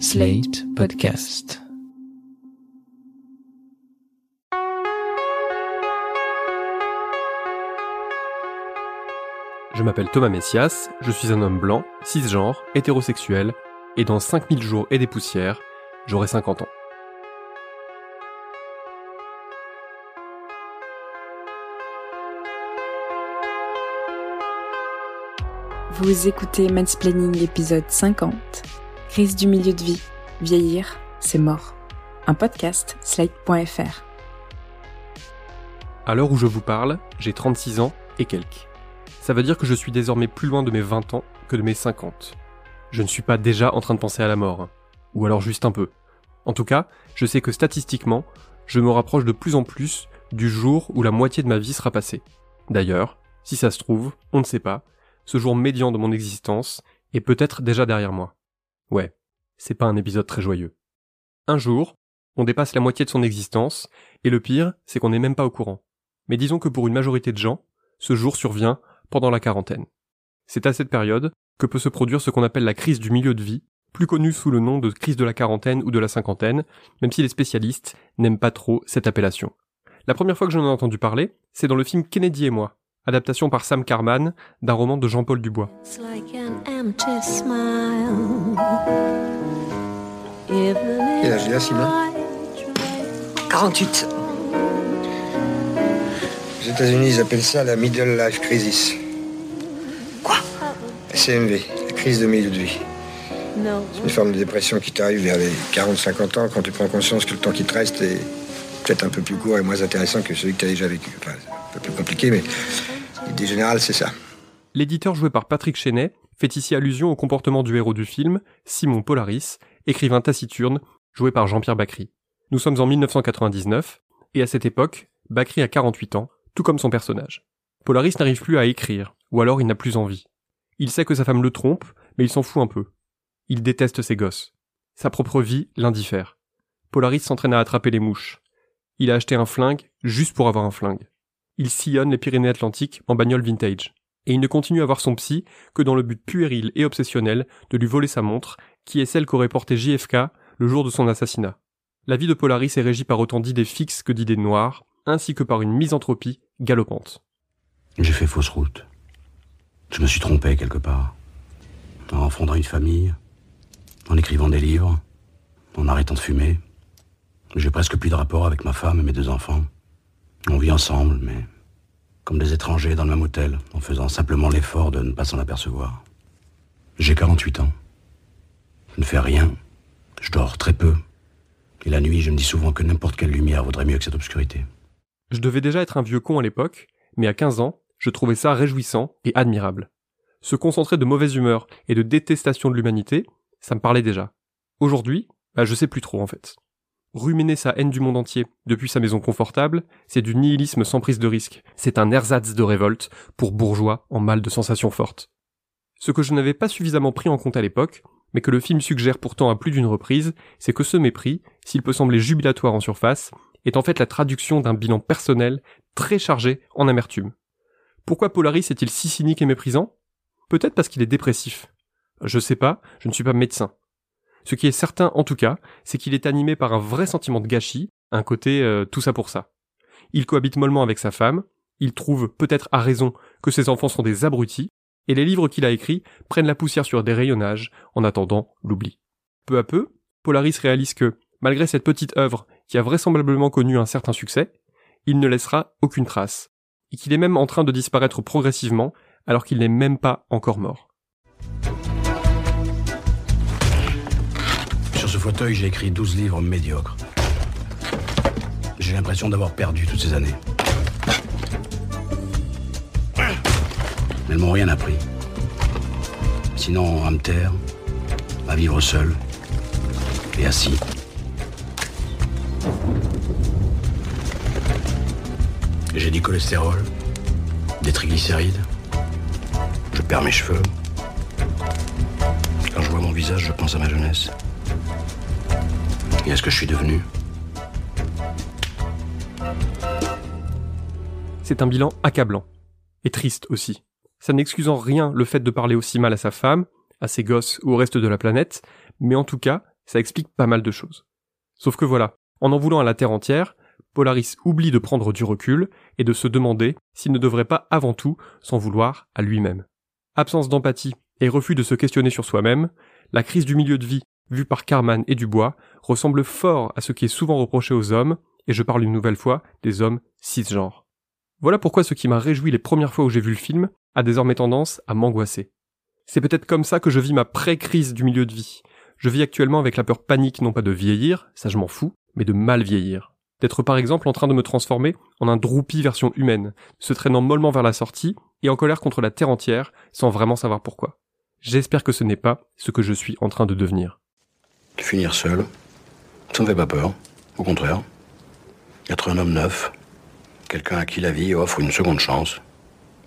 Slate Podcast. Je m'appelle Thomas Messias, je suis un homme blanc, cisgenre, hétérosexuel, et dans 5000 jours et des poussières, j'aurai 50 ans. Vous écoutez Mansplaining épisode 50. Crise du milieu de vie. Vieillir, c'est mort. Un podcast, slate.fr. À l'heure où je vous parle, j'ai 36 ans et quelques. Ça veut dire que je suis désormais plus loin de mes 20 ans que de mes 50. Je ne suis pas déjà en train de penser à la mort. Ou alors juste un peu. En tout cas, je sais que statistiquement, je me rapproche de plus en plus du jour où la moitié de ma vie sera passée. D'ailleurs, si ça se trouve, on ne sait pas, ce jour médian de mon existence est peut-être déjà derrière moi. Ouais, c'est pas un épisode très joyeux. Un jour, on dépasse la moitié de son existence, et le pire, c'est qu'on n'est même pas au courant. Mais disons que pour une majorité de gens, ce jour survient pendant la quarantaine. C'est à cette période que peut se produire ce qu'on appelle la crise du milieu de vie, plus connue sous le nom de crise de la quarantaine ou de la cinquantaine, même si les spécialistes n'aiment pas trop cette appellation. La première fois que j'en ai entendu parler, c'est dans le film Kennedy et moi, adaptation par Sam Carman d'un roman de Jean-Paul Dubois. It's like an empty smile. Even Quel âge il a, Simon I try 48. Aux États-Unis, ils appellent ça la middle life crisis. Quoi? CMV, la crise de milieu de vie. No. C'est une forme de dépression qui t'arrive vers les 40-50 ans quand tu prends conscience que le temps qui te reste est peut-être un peu plus court et moins intéressant que celui que tu as déjà vécu. Enfin, c'est un peu plus compliqué, mais L'éditeur joué par Patrick Chenet fait ici allusion au comportement du héros du film, Simon Polaris, écrivain taciturne, joué par Jean-Pierre Bacry. Nous sommes en 1999, et à cette époque, Bacry a 48 ans, tout comme son personnage. Polaris n'arrive plus à écrire, ou alors il n'a plus envie. Il sait que sa femme le trompe, mais il s'en fout un peu. Il déteste ses gosses. Sa propre vie l'indiffère. Polaris s'entraîne à attraper les mouches. Il a acheté un flingue juste pour avoir un flingue. Il sillonne les Pyrénées-Atlantiques en bagnole vintage. Et il ne continue à voir son psy que dans le but puéril et obsessionnel de lui voler sa montre, qui est celle qu'aurait portée JFK le jour de son assassinat. La vie de Polaris est régie par autant d'idées fixes que d'idées noires, ainsi que par une misanthropie galopante. J'ai fait fausse route. Je me suis trompé quelque part. En fondant une famille, en écrivant des livres, en arrêtant de fumer. J'ai presque plus de rapport avec ma femme et mes deux enfants. On vit ensemble, mais comme des étrangers dans le même hôtel, en faisant simplement l'effort de ne pas s'en apercevoir. J'ai 48 ans. Je ne fais rien. Je dors très peu. Et la nuit, je me dis souvent que n'importe quelle lumière vaudrait mieux que cette obscurité. Je devais déjà être un vieux con à l'époque, mais à 15 ans, je trouvais ça réjouissant et admirable. Se concentrer de mauvaise humeur et de détestation de l'humanité, ça me parlait déjà. Aujourd'hui, bah je sais plus trop en fait. Ruminer sa haine du monde entier depuis sa maison confortable, c'est du nihilisme sans prise de risque. C'est un ersatz de révolte pour bourgeois en mal de sensations fortes. Ce que je n'avais pas suffisamment pris en compte à l'époque, mais que le film suggère pourtant à plus d'une reprise, c'est que ce mépris, s'il peut sembler jubilatoire en surface, est en fait la traduction d'un bilan personnel très chargé en amertume. Pourquoi Polaris est-il si cynique et méprisant? Peut-être parce qu'il est dépressif. Je sais pas, je ne suis pas médecin. Ce qui est certain en tout cas, c'est qu'il est animé par un vrai sentiment de gâchis, un côté euh, tout ça pour ça. Il cohabite mollement avec sa femme, il trouve peut-être à raison que ses enfants sont des abrutis, et les livres qu'il a écrits prennent la poussière sur des rayonnages en attendant l'oubli. Peu à peu, Polaris réalise que, malgré cette petite œuvre qui a vraisemblablement connu un certain succès, il ne laissera aucune trace, et qu'il est même en train de disparaître progressivement alors qu'il n'est même pas encore mort. Fauteuil, j'ai écrit 12 livres médiocres. J'ai l'impression d'avoir perdu toutes ces années. Elles m'ont rien appris. Sinon, à me taire, à vivre seul et assis. J'ai du cholestérol, des triglycérides. Je perds mes cheveux. Quand je vois mon visage, je pense à ma jeunesse. Et à ce que je suis devenu. C'est un bilan accablant. Et triste aussi. Ça n'excuse en rien le fait de parler aussi mal à sa femme, à ses gosses ou au reste de la planète, mais en tout cas, ça explique pas mal de choses. Sauf que voilà, en en voulant à la Terre entière, Polaris oublie de prendre du recul et de se demander s'il ne devrait pas avant tout s'en vouloir à lui-même. Absence d'empathie et refus de se questionner sur soi-même, la crise du milieu de vie vue par Carman et Dubois ressemble fort à ce qui est souvent reproché aux hommes, et je parle une nouvelle fois des hommes cisgenres. Voilà pourquoi ce qui m'a réjoui les premières fois où j'ai vu le film a désormais tendance à m'angoisser. C'est peut-être comme ça que je vis ma pré-crise du milieu de vie. Je vis actuellement avec la peur panique non pas de vieillir, ça je m'en fous, mais de mal vieillir. D'être par exemple en train de me transformer en un droupi version humaine, se traînant mollement vers la sortie et en colère contre la terre entière sans vraiment savoir pourquoi. J'espère que ce n'est pas ce que je suis en train de devenir. Finir seul, ça me fait pas peur. Au contraire. Être un homme neuf, quelqu'un à qui la vie offre une seconde chance,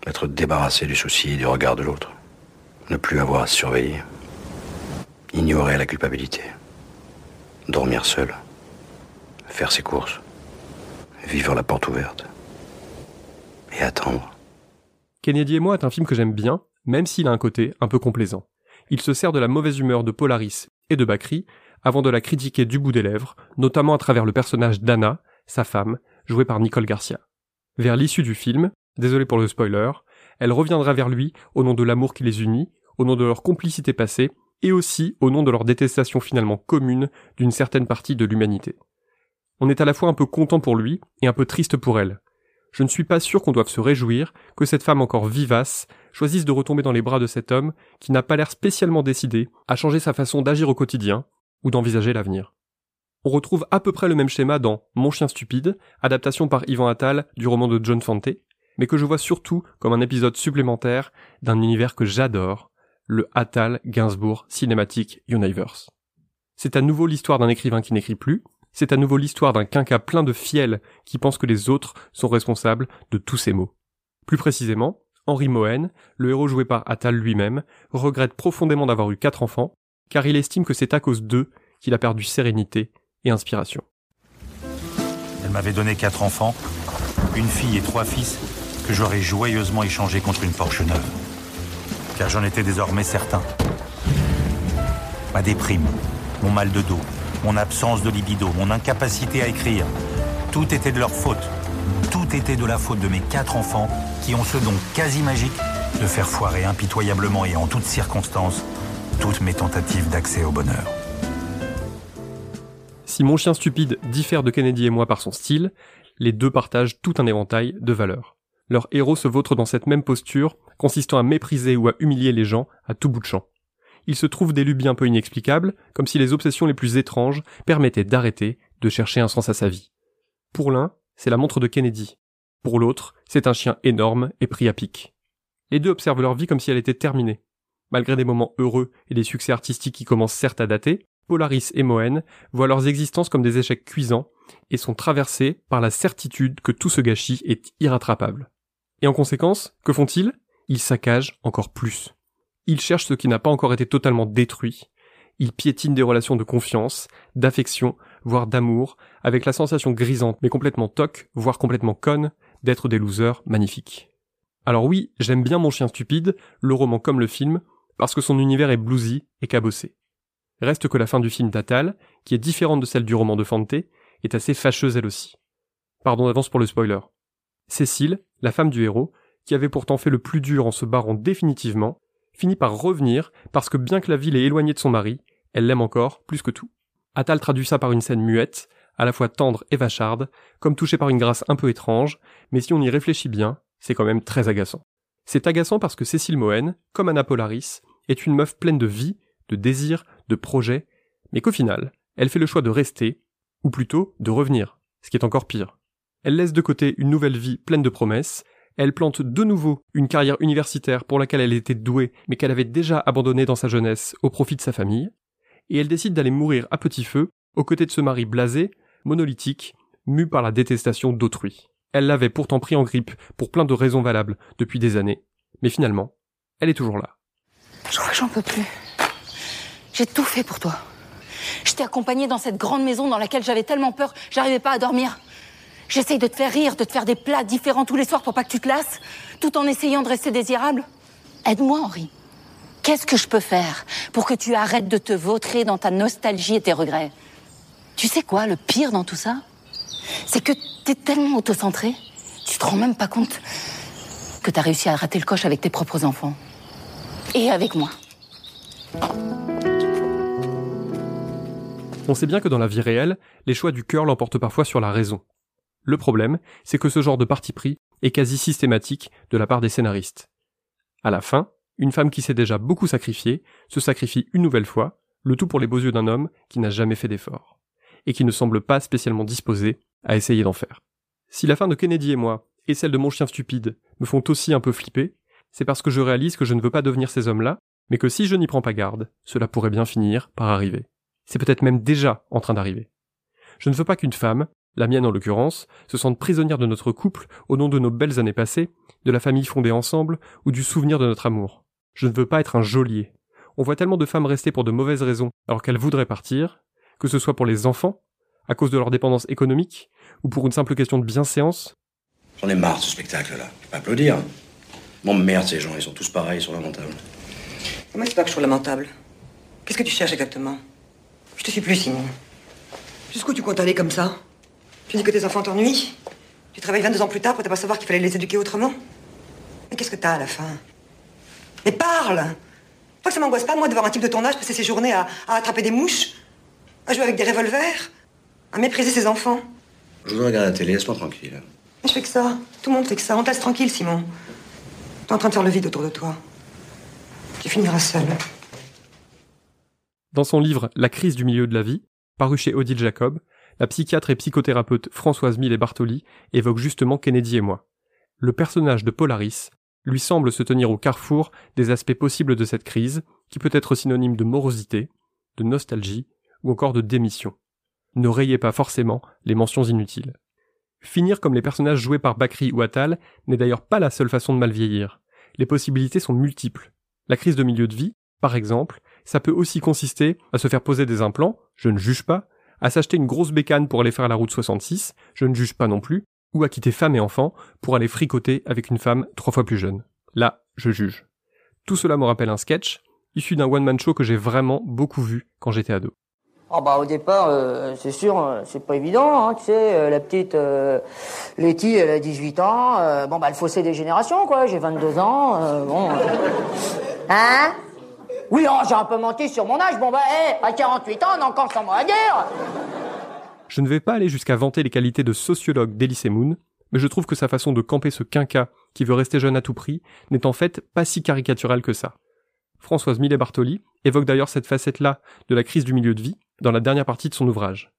être débarrassé du souci et du regard de l'autre, ne plus avoir à se surveiller, ignorer la culpabilité, dormir seul, faire ses courses, vivre la porte ouverte et attendre. Kennedy et moi est un film que j'aime bien, même s'il a un côté un peu complaisant. Il se sert de la mauvaise humeur de Polaris et de Bakri avant de la critiquer du bout des lèvres, notamment à travers le personnage d'Anna, sa femme, jouée par Nicole Garcia. Vers l'issue du film, désolé pour le spoiler, elle reviendra vers lui au nom de l'amour qui les unit, au nom de leur complicité passée, et aussi au nom de leur détestation finalement commune d'une certaine partie de l'humanité. On est à la fois un peu content pour lui et un peu triste pour elle. Je ne suis pas sûr qu'on doive se réjouir que cette femme encore vivace choisisse de retomber dans les bras de cet homme qui n'a pas l'air spécialement décidé à changer sa façon d'agir au quotidien ou d'envisager l'avenir. On retrouve à peu près le même schéma dans Mon chien stupide, adaptation par Yvan Attal du roman de John Fante, mais que je vois surtout comme un épisode supplémentaire d'un univers que j'adore, le Attal Gainsbourg Cinematic Universe. C'est à nouveau l'histoire d'un écrivain qui n'écrit plus, c'est à nouveau l'histoire d'un quinca plein de fiel qui pense que les autres sont responsables de tous ces maux. Plus précisément, Henri Mohen, le héros joué par Attal lui-même, regrette profondément d'avoir eu quatre enfants, car il estime que c'est à cause d'eux qu'il a perdu sérénité et inspiration. Elle m'avait donné quatre enfants, une fille et trois fils, que j'aurais joyeusement échangés contre une Porsche neuve. Car j'en étais désormais certain. Ma déprime, mon mal de dos, mon absence de libido, mon incapacité à écrire, tout était de leur faute. Tout était de la faute de mes quatre enfants qui ont ce don quasi magique de faire foirer impitoyablement et en toutes circonstances toutes mes tentatives d'accès au bonheur. Si Mon chien stupide diffère de Kennedy et moi par son style, les deux partagent tout un éventail de valeurs. Leur héros se vautre dans cette même posture, consistant à mépriser ou à humilier les gens à tout bout de champ. Il se trouve des lubies un peu inexplicables, comme si les obsessions les plus étranges permettaient d'arrêter de chercher un sens à sa vie. Pour l'un, c'est la montre de Kennedy. Pour l'autre, c'est un chien énorme et pris à pic. Les deux observent leur vie comme si elle était terminée. Malgré des moments heureux et des succès artistiques qui commencent certes à dater, Polaris et Mohen voient leurs existences comme des échecs cuisants et sont traversés par la certitude que tout ce gâchis est irrattrapable. Et en conséquence, que font-ils? Ils saccagent encore plus. Ils cherchent ce qui n'a pas encore été totalement détruit. Ils piétinent des relations de confiance, d'affection, voire d'amour, avec la sensation grisante mais complètement toc, voire complètement conne, d'être des losers magnifiques. Alors oui, j'aime bien Mon chien stupide, le roman comme le film, parce que son univers est bluesy et cabossé. Reste que la fin du film d'Atal, qui est différente de celle du roman de Fante, est assez fâcheuse elle aussi. Pardon d'avance pour le spoiler. Cécile, la femme du héros, qui avait pourtant fait le plus dur en se barrant définitivement, finit par revenir parce que bien que la ville est éloignée de son mari, elle l'aime encore plus que tout. Atal traduit ça par une scène muette, à la fois tendre et vacharde, comme touchée par une grâce un peu étrange, mais si on y réfléchit bien, c'est quand même très agaçant. C'est agaçant parce que Cécile Mohen, comme Anna Polaris, est une meuf pleine de vie, de désir, de projets, mais qu'au final, elle fait le choix de rester, ou plutôt de revenir, ce qui est encore pire. Elle laisse de côté une nouvelle vie pleine de promesses, elle plante de nouveau une carrière universitaire pour laquelle elle était douée, mais qu'elle avait déjà abandonnée dans sa jeunesse au profit de sa famille, et elle décide d'aller mourir à petit feu, aux côtés de ce mari blasé, monolithique, mu par la détestation d'autrui. Elle l'avait pourtant pris en grippe pour plein de raisons valables depuis des années, mais finalement, elle est toujours là. Je crois que j'en peux plus. J'ai tout fait pour toi. Je t'ai accompagné dans cette grande maison dans laquelle j'avais tellement peur, j'arrivais pas à dormir. J'essaye de te faire rire, de te faire des plats différents tous les soirs pour pas que tu te lasses, tout en essayant de rester désirable. Aide-moi, Henri. Qu'est-ce que je peux faire pour que tu arrêtes de te vautrer dans ta nostalgie et tes regrets? Tu sais quoi, le pire dans tout ça? C'est que t'es tellement autocentré, tu te rends même pas compte que t'as réussi à rater le coche avec tes propres enfants. Et avec moi. On sait bien que dans la vie réelle, les choix du cœur l'emportent parfois sur la raison. Le problème, c'est que ce genre de parti pris est quasi systématique de la part des scénaristes. À la fin, une femme qui s'est déjà beaucoup sacrifiée se sacrifie une nouvelle fois, le tout pour les beaux yeux d'un homme qui n'a jamais fait d'effort, et qui ne semble pas spécialement disposé à essayer d'en faire. Si la fin de Kennedy et moi, et celle de mon chien stupide, me font aussi un peu flipper, c'est parce que je réalise que je ne veux pas devenir ces hommes-là, mais que si je n'y prends pas garde, cela pourrait bien finir par arriver. C'est peut-être même déjà en train d'arriver. Je ne veux pas qu'une femme, la mienne en l'occurrence, se sente prisonnière de notre couple au nom de nos belles années passées, de la famille fondée ensemble ou du souvenir de notre amour. Je ne veux pas être un geôlier. On voit tellement de femmes rester pour de mauvaises raisons alors qu'elles voudraient partir, que ce soit pour les enfants, à cause de leur dépendance économique, ou pour une simple question de bienséance. J'en ai marre de ce spectacle-là. Je peux pas applaudir. Bon, merde, ces gens, ils sont tous pareils, ils sont lamentables. Comment c'est pas que je sois lamentable Qu'est-ce que tu cherches exactement? Je te suis plus, Simon. Jusqu'où tu comptes aller comme ça? Tu dis que tes enfants t'ennuient Tu travailles 22 ans plus tard pour ne pas savoir qu'il fallait les éduquer autrement Mais qu'est-ce que t'as à la fin? Mais parle Toi, que ça m'angoisse pas, moi, de voir un type de ton âge passer ses journées à, à attraper des mouches, à jouer avec des revolvers, à mépriser ses enfants. Je voudrais regarder la télé, laisse-moi tranquille. Je fais que ça. Tout le monde fait que ça. On te laisse tranquille, Simon. T'es en train de faire le vide autour de toi. Tu finiras seul. Dans son livre La crise du milieu de la vie, paru chez Odile Jacob, la psychiatre et psychothérapeute Françoise Millet Bartoli évoque justement Kennedy et moi. Le personnage de Polaris lui semble se tenir au carrefour des aspects possibles de cette crise, qui peut être synonyme de morosité, de nostalgie ou encore de démission. Ne rayez pas forcément les mentions inutiles. Finir comme les personnages joués par Bakri ou Attal n'est d'ailleurs pas la seule façon de mal vieillir. Les possibilités sont multiples. La crise de milieu de vie, par exemple, ça peut aussi consister à se faire poser des implants, je ne juge pas, à s'acheter une grosse bécane pour aller faire la route 66, je ne juge pas non plus, ou à quitter femme et enfant pour aller fricoter avec une femme trois fois plus jeune. Là, je juge. Tout cela me rappelle un sketch, issu d'un one-man show que j'ai vraiment beaucoup vu quand j'étais ado. Oh bah au départ, euh, c'est sûr, euh, c'est pas évident, hein, tu sais, euh, la petite euh, Letty, elle a 18 ans, euh, bon bah le fossé des générations quoi, j'ai 22 ans, euh, bon... Hein? Oui, oh, j'ai un peu menti sur mon âge, bon bah, hé, à 48 ans, on a encore 100 mois à dire Je ne vais pas aller jusqu'à vanter les qualités de sociologue d'Elysée Moon, mais je trouve que sa façon de camper ce quinca qui veut rester jeune à tout prix n'est en fait pas si caricaturale que ça. Françoise Millet-Bartoli évoque d'ailleurs cette facette-là de la crise du milieu de vie dans la dernière partie de son ouvrage.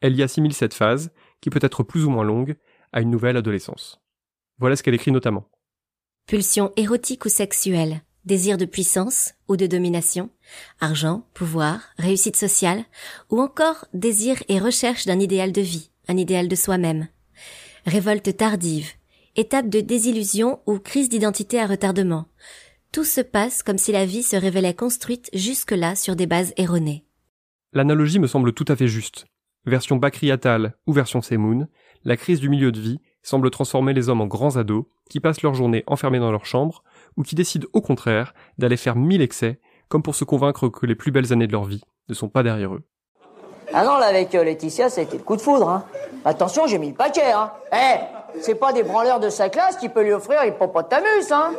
Elle y assimile cette phase, qui peut être plus ou moins longue, à une nouvelle adolescence. Voilà ce qu'elle écrit notamment. Pulsion érotique ou sexuelle, désir de puissance ou de domination, argent, pouvoir, réussite sociale, ou encore désir et recherche d'un idéal de vie, un idéal de soi-même. Révolte tardive, étape de désillusion ou crise d'identité à retardement. Tout se passe comme si la vie se révélait construite jusque-là sur des bases erronées. L'analogie me semble tout à fait juste. Version Bakri Attal ou version Semoun, la crise du milieu de vie semble transformer les hommes en grands ados qui passent leur journée enfermés dans leur chambre ou qui décident au contraire d'aller faire mille excès comme pour se convaincre que les plus belles années de leur vie ne sont pas derrière eux. Ah non, là avec euh, Laetitia, ça a été le coup de foudre, hein. Attention, j'ai mis le paquet, hein. Eh, c'est pas des branleurs de sa classe qui peut lui offrir l'hippopotamus, hein.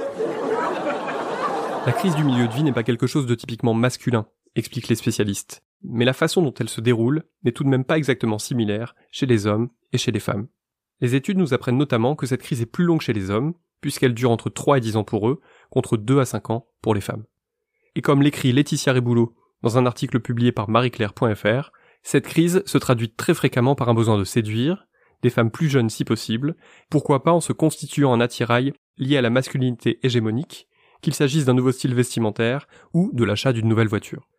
La crise du milieu de vie n'est pas quelque chose de typiquement masculin, expliquent les spécialistes, mais la façon dont elle se déroule n'est tout de même pas exactement similaire chez les hommes et chez les femmes. Les études nous apprennent notamment que cette crise est plus longue chez les hommes, puisqu'elle dure entre 3 et 10 ans pour eux, contre 2 à 5 ans pour les femmes. Et comme l'écrit Laetitia Reboulot dans un article publié par marieclaire.fr, cette crise se traduit très fréquemment par un besoin de séduire, des femmes plus jeunes si possible, pourquoi pas en se constituant un attirail lié à la masculinité hégémonique, qu'il s'agisse d'un nouveau style vestimentaire ou de l'achat d'une nouvelle voiture.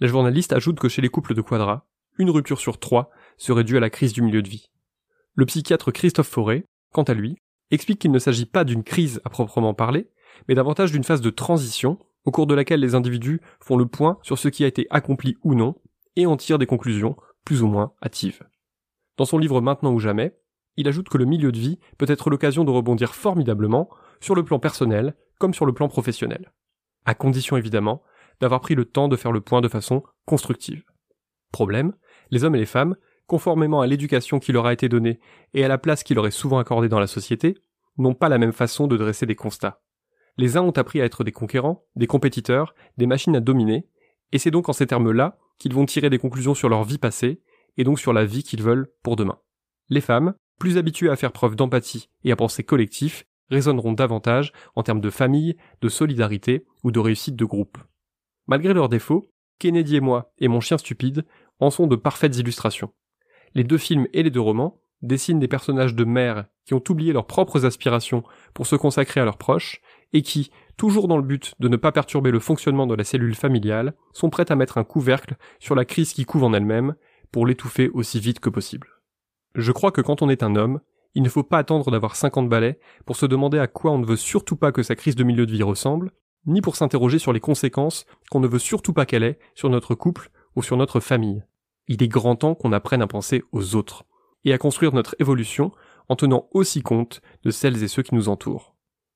La journaliste ajoute que chez les couples de quadra, une rupture sur trois serait due à la crise du milieu de vie. Le psychiatre Christophe Fauré, quant à lui, explique qu'il ne s'agit pas d'une crise à proprement parler, mais davantage d'une phase de transition au cours de laquelle les individus font le point sur ce qui a été accompli ou non et en tirent des conclusions plus ou moins hâtives. Dans son livre Maintenant ou jamais, il ajoute que le milieu de vie peut être l'occasion de rebondir formidablement sur le plan personnel comme sur le plan professionnel. À condition évidemment d'avoir pris le temps de faire le point de façon constructive. Problème, les hommes et les femmes, conformément à l'éducation qui leur a été donnée et à la place qui leur est souvent accordée dans la société, n'ont pas la même façon de dresser des constats. Les uns ont appris à être des conquérants, des compétiteurs, des machines à dominer, et c'est donc en ces termes-là qu'ils vont tirer des conclusions sur leur vie passée, et donc sur la vie qu'ils veulent pour demain. Les femmes, plus habituées à faire preuve d'empathie et à penser collectif, résonneront davantage en termes de famille, de solidarité ou de réussite de groupe. Malgré leurs défauts, Kennedy et moi et mon chien stupide en sont de parfaites illustrations. Les deux films et les deux romans dessinent des personnages de mères qui ont oublié leurs propres aspirations pour se consacrer à leurs proches et qui, toujours dans le but de ne pas perturber le fonctionnement de la cellule familiale, sont prêtes à mettre un couvercle sur la crise qui couve en elle-même pour l'étouffer aussi vite que possible. Je crois que quand on est un homme, il ne faut pas attendre d'avoir 50 balais pour se demander à quoi on ne veut surtout pas que sa crise de milieu de vie ressemble, ni pour s'interroger sur les conséquences qu'on ne veut surtout pas qu'elle ait sur notre couple ou sur notre famille. Il est grand temps qu'on apprenne à penser aux autres, et à construire notre évolution en tenant aussi compte de celles et ceux qui nous entourent.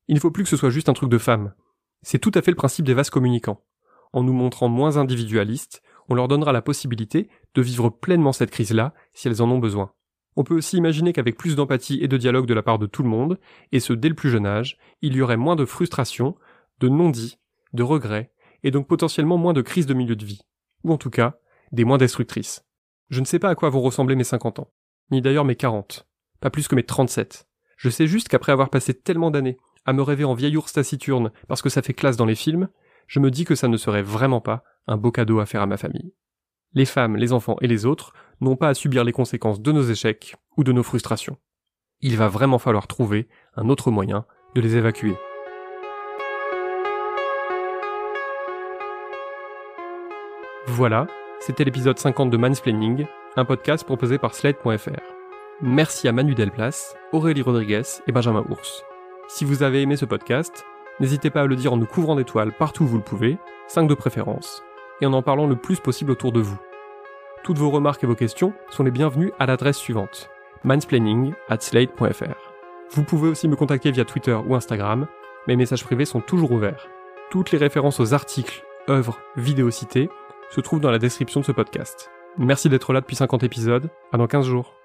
Il ne faut plus que ce soit juste un truc de femme. C'est tout à fait le principe des vases communicants. En nous montrant moins individualistes, on leur donnera la possibilité de vivre pleinement cette crise-là si elles en ont besoin. On peut aussi imaginer qu'avec plus d'empathie et de dialogue de la part de tout le monde, et ce dès le plus jeune âge, il y aurait moins de frustration, de non-dits, de regrets, et donc potentiellement moins de crises de milieu de vie. Ou en tout cas, des moins destructrices. Je ne sais pas à quoi vont ressembler mes 50 ans, ni d'ailleurs mes 40, pas plus que mes 37. Je sais juste qu'après avoir passé tellement d'années à me rêver en vieil ours taciturne parce que ça fait classe dans les films, je me dis que ça ne serait vraiment pas un beau cadeau à faire à ma famille. Les femmes, les enfants et les autres n'ont pas à subir les conséquences de nos échecs ou de nos frustrations. Il va vraiment falloir trouver un autre moyen de les évacuer. Voilà, c'était l'épisode 50 de Mansplaining, un podcast proposé par Slate.fr. Merci à Manu Delplace, Aurélie Rodriguez et Benjamin Ours. Si vous avez aimé ce podcast, n'hésitez pas à le dire en nous couvrant d'étoiles partout où vous le pouvez, 5 de préférence, et en en parlant le plus possible autour de vous. Toutes vos remarques et vos questions sont les bienvenues à l'adresse suivante mansplaining at slate.fr. Vous pouvez aussi me contacter via Twitter ou Instagram, mes messages privés sont toujours ouverts. Toutes les références aux articles, œuvres, vidéos citées se trouvent dans la description de ce podcast. Merci d'être là depuis 50 épisodes, à dans 15 jours.